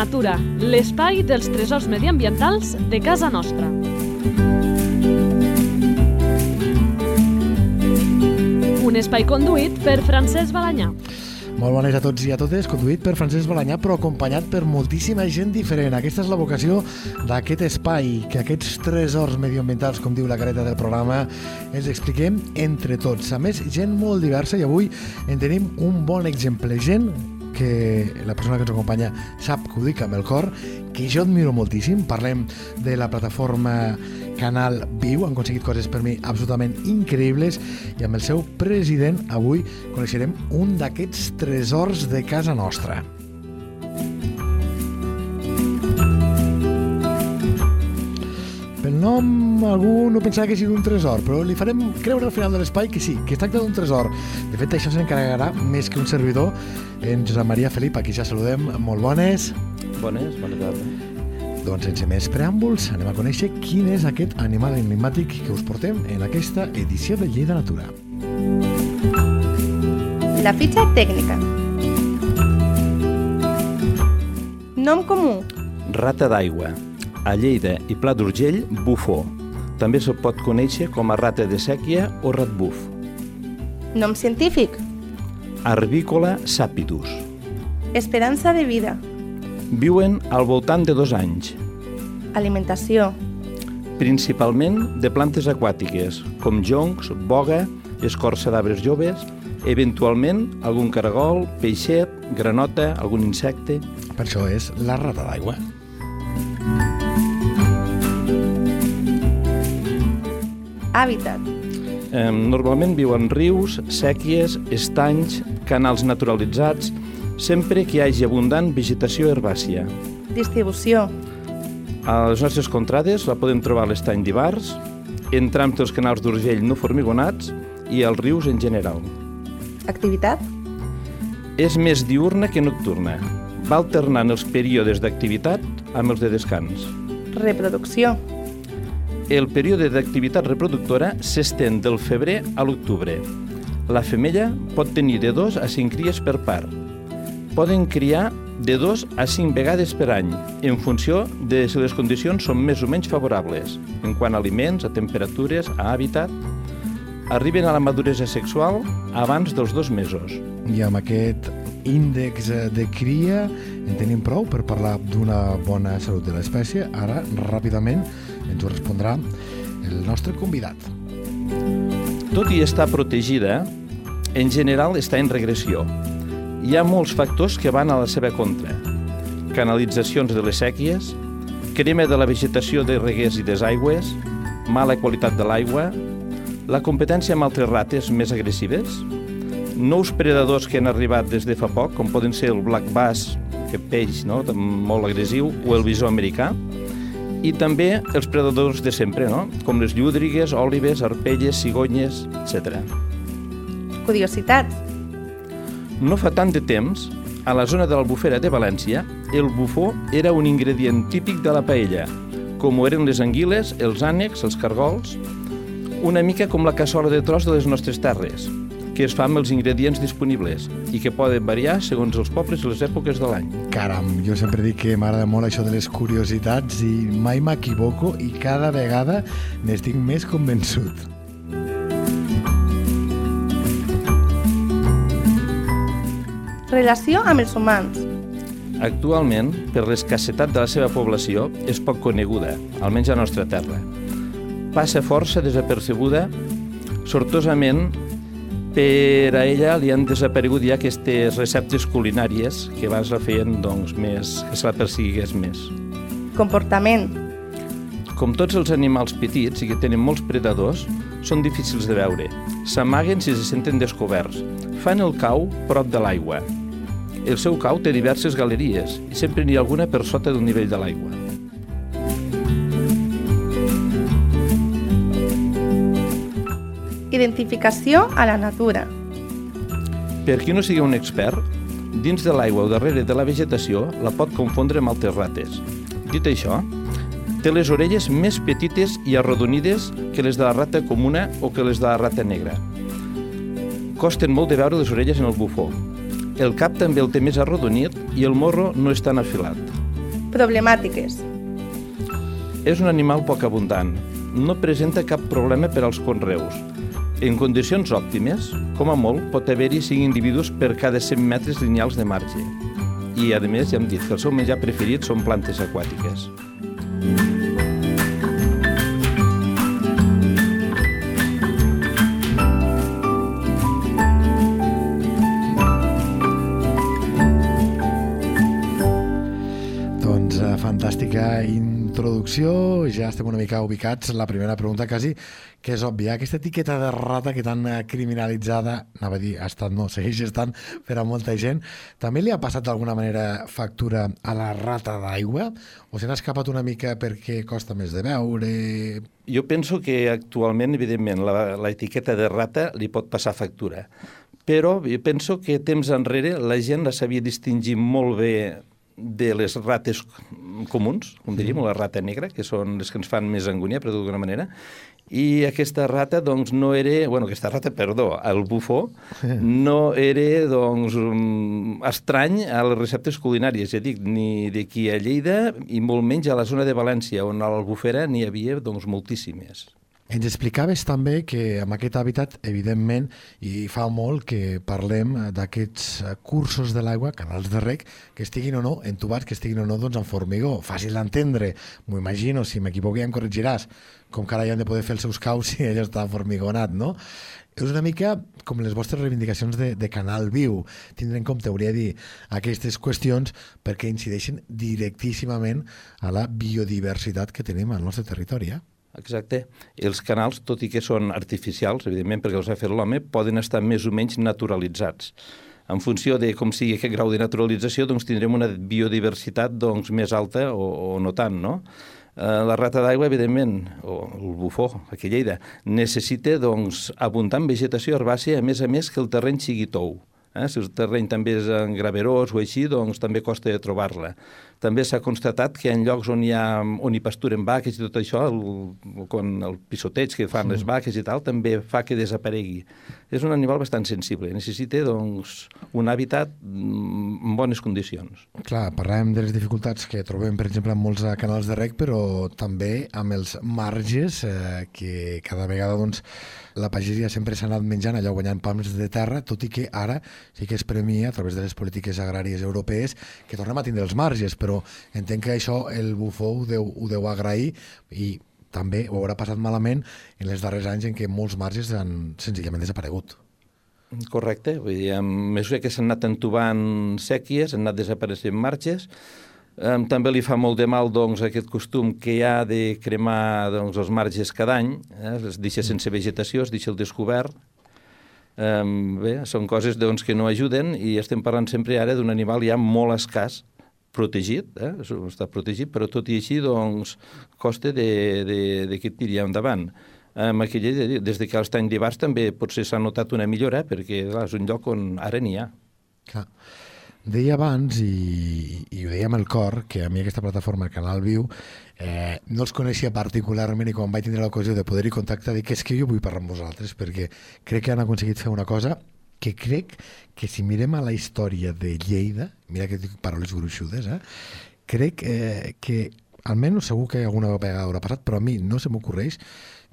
Natura, l'espai dels tresors mediambientals de casa nostra. Un espai conduït per Francesc Balanyà. Molt bones a tots i a totes, conduït per Francesc Balanyà, però acompanyat per moltíssima gent diferent. Aquesta és la vocació d'aquest espai, que aquests tresors medioambientals, com diu la careta del programa, els expliquem entre tots. A més, gent molt diversa i avui en tenim un bon exemple. Gent que la persona que ens acompanya sap que ho dic amb el cor, que jo admiro moltíssim. Parlem de la plataforma Canal Viu, han aconseguit coses per mi absolutament increïbles i amb el seu president avui coneixerem un d'aquests tresors de casa nostra. Nom algú no pensava que sigui un tresor, però li farem creure al final de l'espai que sí, que es tracta d'un tresor. De fet, això s'encarregarà més que un servidor en Josep Maria Felip, aquí ja saludem. Molt bones. Bones, bona tarda. Doncs sense més preàmbuls, anem a conèixer quin és aquest animal enigmàtic que us portem en aquesta edició de Llei de Natura. La fitxa tècnica. Nom comú. Rata d'aigua. A Lleida i Pla d'Urgell, bufó. També se'l pot conèixer com a rata de sèquia o ratbuf. Nom científic. Arvícola sapidus. Esperança de vida. Viuen al voltant de dos anys, Alimentació. principalment de plantes aquàtiques, com joncs, boga, escorça d'arbres joves, eventualment algun caragol, peixet, granota, algun insecte. Per això és la rata d'aigua. Hàbitat. Eh, normalment viu en rius, sèquies, estanys, canals naturalitzats, sempre que hi hagi abundant vegetació herbàcia. Distribució. A les nostres contrades la podem trobar a l'estany d'Ibars, en trams dels canals d'Urgell no formigonats i als rius en general. Activitat. És més diurna que nocturna. Va alternant els períodes d'activitat amb els de descans. Reproducció. El període d'activitat reproductora s'estén del febrer a l'octubre. La femella pot tenir de 2 a 5 cries per part. Poden criar de 2 a 5 vegades per any, en funció de si les condicions són més o menys favorables, en quant a aliments, a temperatures, a hàbitat. Arriben a la maduresa sexual abans dels dos mesos. I amb aquest índex de cria en tenim prou per parlar d'una bona salut de l'espècie. Ara, ràpidament, ens ho respondrà el nostre convidat. Tot i estar protegida, en general està en regressió. Hi ha molts factors que van a la seva contra. Canalitzacions de les sèquies, crema de la vegetació de reguers i desaigües, mala qualitat de l'aigua, la competència amb altres rates més agressives, nous predadors que han arribat des de fa poc, com poden ser el black bass, que peix no? molt agressiu, o el bisó americà, i també els predadors de sempre, no? com les llúdrigues, òlives, arpelles, cigonyes, etc. Curiositats. No fa tant de temps, a la zona de l'Albufera de València, el bufó era un ingredient típic de la paella, com ho eren les anguiles, els ànecs, els cargols, una mica com la cassola de tros de les nostres terres, que es fa amb els ingredients disponibles i que poden variar segons els pobles i les èpoques de l'any. Caram, jo sempre dic que m'agrada molt això de les curiositats i mai m'equivoco i cada vegada n'estic més convençut. Relació amb els humans. Actualment, per l'escassetat de la seva població, és poc coneguda, almenys a la nostra terra. Passa força desapercebuda, sortosament per a ella li han desaparegut ja aquestes receptes culinàries que abans la feien doncs, més, que se la persigués més. Comportament. Com tots els animals petits i que tenen molts predadors, són difícils de veure. S'amaguen si se senten descoberts. Fan el cau prop de l'aigua. El seu cau té diverses galeries i sempre n'hi ha alguna per sota del nivell de l'aigua. Identificació a la natura. Per qui no sigui un expert, dins de l'aigua o darrere de la vegetació la pot confondre amb altres rates. Dit això, té les orelles més petites i arrodonides que les de la rata comuna o que les de la rata negra. Costen molt de veure les orelles en el bufó. El cap també el té més arrodonit i el morro no és tan afilat. Problemàtiques. És un animal poc abundant. No presenta cap problema per als conreus. En condicions òptimes, com a molt, pot haver-hi 5 individus per cada 100 metres lineals de marge. I, a més, ja hem dit que el seu menjar preferit són plantes aquàtiques. Fantàstica introducció, ja estem una mica ubicats. La primera pregunta quasi, que és òbvia, aquesta etiqueta de rata que tan criminalitzada, anava a dir, ha estat, no, segueix estant per a molta gent, també li ha passat d'alguna manera factura a la rata d'aigua? O se n'ha escapat una mica perquè costa més de veure? Jo penso que actualment, evidentment, la, la etiqueta de rata li pot passar factura. Però jo penso que temps enrere la gent la sabia distingir molt bé de les rates comuns, com diríem, la rata negra, que són les que ens fan més angúnia, per d'alguna manera, i aquesta rata, doncs, no era... Bueno, aquesta rata, perdó, el bufó, no era, doncs, um, estrany a les receptes culinàries, ja dic, ni d'aquí a Lleida i molt menys a la zona de València, on a l'Albufera n'hi havia, doncs, moltíssimes. Ens explicaves també que amb aquest hàbitat, evidentment, i fa molt que parlem d'aquests eh, cursos de l'aigua, canals de rec, que estiguin o no entubats, que estiguin o no doncs, en formigó. Fàcil d'entendre, m'ho imagino, si m'equivoco ja em corregiràs, com que ara ja han de poder fer els seus caus si allò està formigonat, no? És una mica com les vostres reivindicacions de, de Canal Viu. Tindre en compte, hauria de dir, aquestes qüestions perquè incideixen directíssimament a la biodiversitat que tenim al nostre territori. Eh? Exacte. Els canals, tot i que són artificials, evidentment perquè els ha fet l'home, poden estar més o menys naturalitzats. En funció de com sigui aquest grau de naturalització, doncs tindrem una biodiversitat doncs, més alta o, o no tant, no? Eh, la rata d'aigua, evidentment, o el bufó, aquí a Lleida, necessita doncs, abundant vegetació herbàcia, a més a més que el terreny sigui tou. Eh? Si el terreny també és en graverós o així, doncs també costa trobar-la. També s'ha constatat que en llocs on hi, ha, on hi pasturen vaques i tot això, el, quan el pisoteig que fan sí. les vaques i tal, també fa que desaparegui. És un animal bastant sensible, necessita doncs, un hàbitat mm, en bones condicions. Clar, parlàvem de les dificultats que trobem, per exemple, en molts canals de rec, però també amb els marges eh, que cada vegada doncs, la pagesia sempre s'ha anat menjant allò guanyant palmes de terra, tot i que ara sí que es premia a través de les polítiques agràries europees que tornem a tindre els marges, però entenc que això el bufó ho deu, ho deu agrair i també ho haurà passat malament en els darrers anys en què molts marges han senzillament desaparegut. Correcte, vull dir, a mesura que s'han anat entubant sèquies, han anat desapareixent marges, Um, també li fa molt de mal doncs, aquest costum que hi ha de cremar doncs, els marges cada any, eh? es deixa sense vegetació, es deixa el descobert. Um, bé, són coses doncs, que no ajuden i estem parlant sempre ara d'un animal ja molt escàs, protegit, eh? està protegit, però tot i així doncs, costa de, de, de que tiri endavant. Um, aquella, des de que els anys d'Ibars també potser s'ha notat una millora, perquè clar, és un lloc on ara n'hi ha. Clar. Deia abans, i, i ho deia amb el cor, que a mi aquesta plataforma, Canal Viu, eh, no els coneixia particularment i quan vaig tindre l'ocasió de poder-hi contactar dic que és que jo vull parlar amb vosaltres perquè crec que han aconseguit fer una cosa que crec que si mirem a la història de Lleida, mira que dic paraules gruixudes, eh, crec eh, que almenys segur que alguna vegada haurà passat, però a mi no se m'ocorreix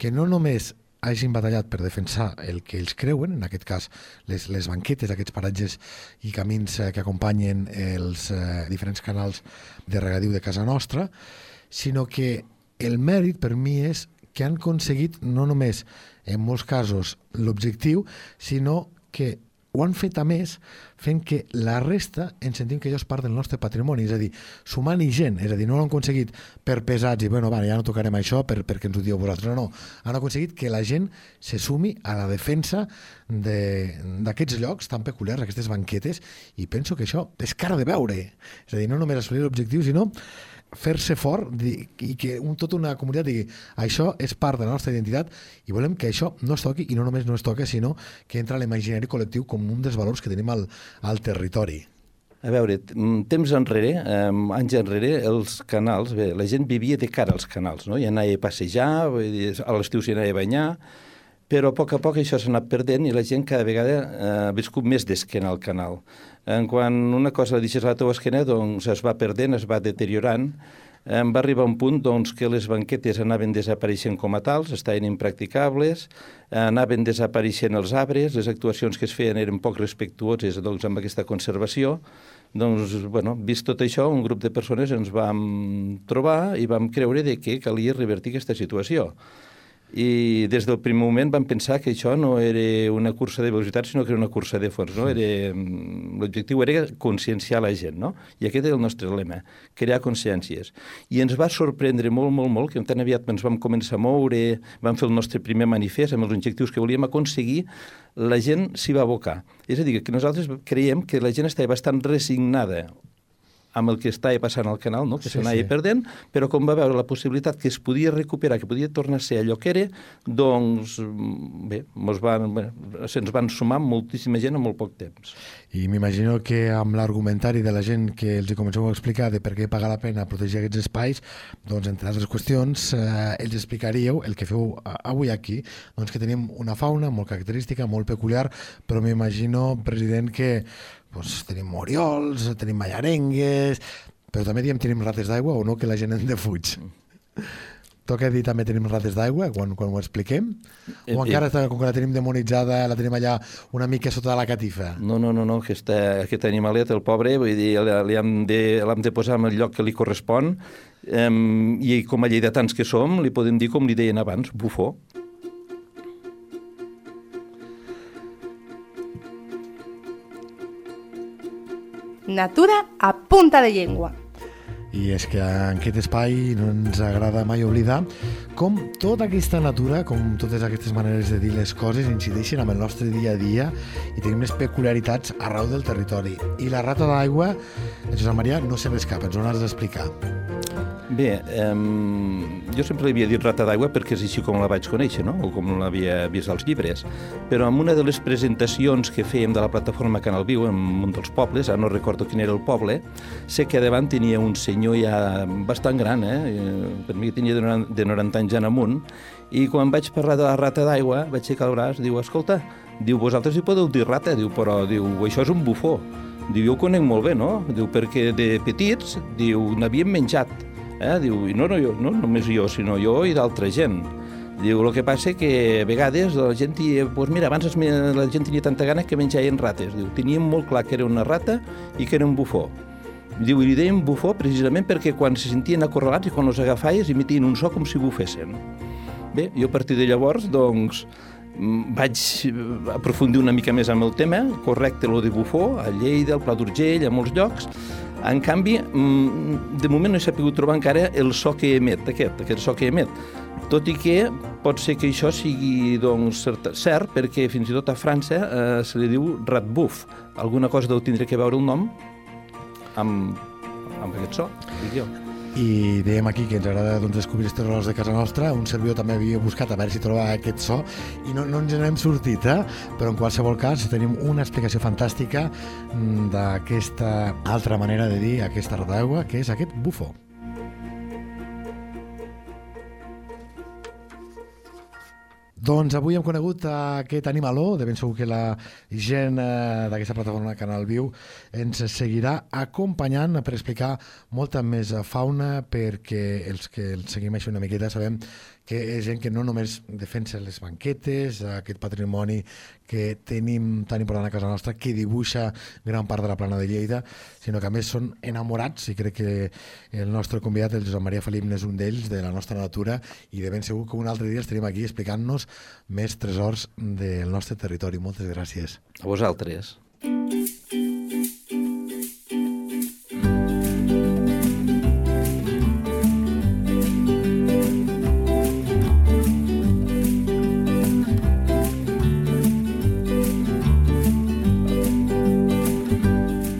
que no només hagin batallat per defensar el que ells creuen, en aquest cas les, les banquetes, aquests paratges i camins eh, que acompanyen els eh, diferents canals de regadiu de casa nostra, sinó que el mèrit per mi és que han aconseguit no només en molts casos l'objectiu, sinó que ho han fet a més fent que la resta ens sentim que allò és part del nostre patrimoni, és a dir, sumant-hi gent, és a dir, no l'han aconseguit per pesats i, bueno, va, ja no tocarem això per, perquè ens ho dieu vosaltres, no, no, han aconseguit que la gent se sumi a la defensa d'aquests de, llocs tan peculiars, aquestes banquetes, i penso que això és cara de veure, és a dir, no només assolir l'objectiu, sinó fer-se fort i que un, tota una comunitat digui això és part de la nostra identitat i volem que això no es toqui i no només no es toqui sinó que entra a l'imaginari col·lectiu com un dels valors que tenim al, al territori. A veure, temps enrere, eh, anys enrere, els canals, bé, la gent vivia de cara als canals, no? I anava a passejar, a l'estiu s'hi anava a banyar, però a poc a poc això s'ha anat perdent i la gent cada vegada eh, ha viscut més d'esquena al canal. En quan una cosa la deixes a la teva esquena, doncs es va perdent, es va deteriorant, em va arribar un punt doncs, que les banquetes anaven desapareixent com a tals, estaven impracticables, anaven desapareixent els arbres, les actuacions que es feien eren poc respectuoses doncs, amb aquesta conservació. Doncs, bueno, vist tot això, un grup de persones ens vam trobar i vam creure de que calia revertir aquesta situació i des del primer moment vam pensar que això no era una cursa de velocitat, sinó que era una cursa de fons. No? Mm, l'objectiu era conscienciar la gent, no? I aquest era el nostre lema, crear consciències. I ens va sorprendre molt, molt, molt, que tan aviat ens vam començar a moure, vam fer el nostre primer manifest amb els objectius que volíem aconseguir, la gent s'hi va abocar. És a dir, que nosaltres creiem que la gent estava bastant resignada amb el que estava passant al canal, no? que sí, s'anava sí. perdent, però com va veure la possibilitat que es podia recuperar, que podia tornar a ser allò que era, doncs, bé, ens van, bé, se'ns van sumar moltíssima gent en molt poc temps. I m'imagino que amb l'argumentari de la gent que els hi comenceu a explicar de per què paga la pena protegir aquests espais, doncs, entre altres qüestions, eh, els explicaríeu el que feu avui aquí, doncs que tenim una fauna molt característica, molt peculiar, però m'imagino, president, que pues, tenim oriols, tenim mallarengues, però també diem tenim rates d'aigua o no, que la gent en defuig. Toca dir també tenim rates d'aigua quan, quan ho expliquem? O encara, eh, com que la tenim demonitzada, la tenim allà una mica sota de la catifa? No, no, no, no aquesta, aquest animalet, el pobre, vull dir, l'hem de, de posar en el lloc que li correspon um, i com a lleidatans que som, li podem dir com li deien abans, bufó. Natura a punta de llengua. I és que en aquest espai no ens agrada mai oblidar com tota aquesta natura, com totes aquestes maneres de dir les coses incideixen amb el nostre dia a dia i tenim les peculiaritats arreu del territori. I la rata d'aigua, Josep Maria, no se n'escapa, ens ho has d'explicar. Bé, um, jo sempre li havia dit rata d'aigua perquè és així com la vaig conèixer, no? o com l'havia vist als llibres. Però en una de les presentacions que fèiem de la plataforma Canal Viu, en un dels pobles, ara no recordo quin era el poble, sé que davant tenia un senyor ja bastant gran, eh? eh per mi tenia de 90 anys en amunt, i quan vaig parlar de la rata d'aigua, vaig aixecar el braç, diu, escolta, diu, vosaltres hi podeu dir rata, diu, però diu, això és un bufó. Diu, jo ho conec molt bé, no? Diu, perquè de petits, diu, n'havíem menjat Eh? Diu, i no, no, jo, no només jo, sinó jo i d'altra gent. Diu, el que passa que a vegades la gent, pues mira, abans la gent tenia tanta gana que menjaven rates. Diu, teníem molt clar que era una rata i que era un bufó. Diu, i li deien bufó precisament perquè quan se sentien acorralats i quan els agafaves emitien un so com si bufessin. Bé, jo a partir de llavors, doncs, mm, vaig aprofundir una mica més amb el tema, correcte, lo de bufó, a Lleida, al Pla d'Urgell, a molts llocs, en canvi, mm, de moment no he sabut trobar encara el so que emet, aquest, aquest so que emet. Tot i que pot ser que això sigui doncs, cert, cert perquè fins i tot a França eh, se li diu ratbuf. Alguna cosa deu tindre que veure el nom amb, amb aquest so, dic jo i dèiem aquí que ens agrada doncs, descobrir els terrors de casa nostra. Un servidor també havia buscat a veure si trobava aquest so. I no, no ens n'hem sortit eh? però en qualsevol cas tenim una explicació fantàstica mm, d'aquesta altra manera de dir aquesta roda d'aigua que és aquest bufo Doncs avui hem conegut aquest animaló, de ben segur que la gent eh, d'aquesta plataforma Canal Viu ens seguirà acompanyant per explicar molta més fauna perquè els que el seguim així una miqueta sabem que és gent que no només defensa les banquetes, aquest patrimoni que tenim tan important a casa nostra, que dibuixa gran part de la plana de Lleida, sinó que a més són enamorats, i crec que el nostre convidat, el Josep Maria Felip, és un d'ells, de la nostra natura, i de ben segur que un altre dia estarem aquí explicant-nos més tresors del nostre territori. Moltes gràcies. A vosaltres.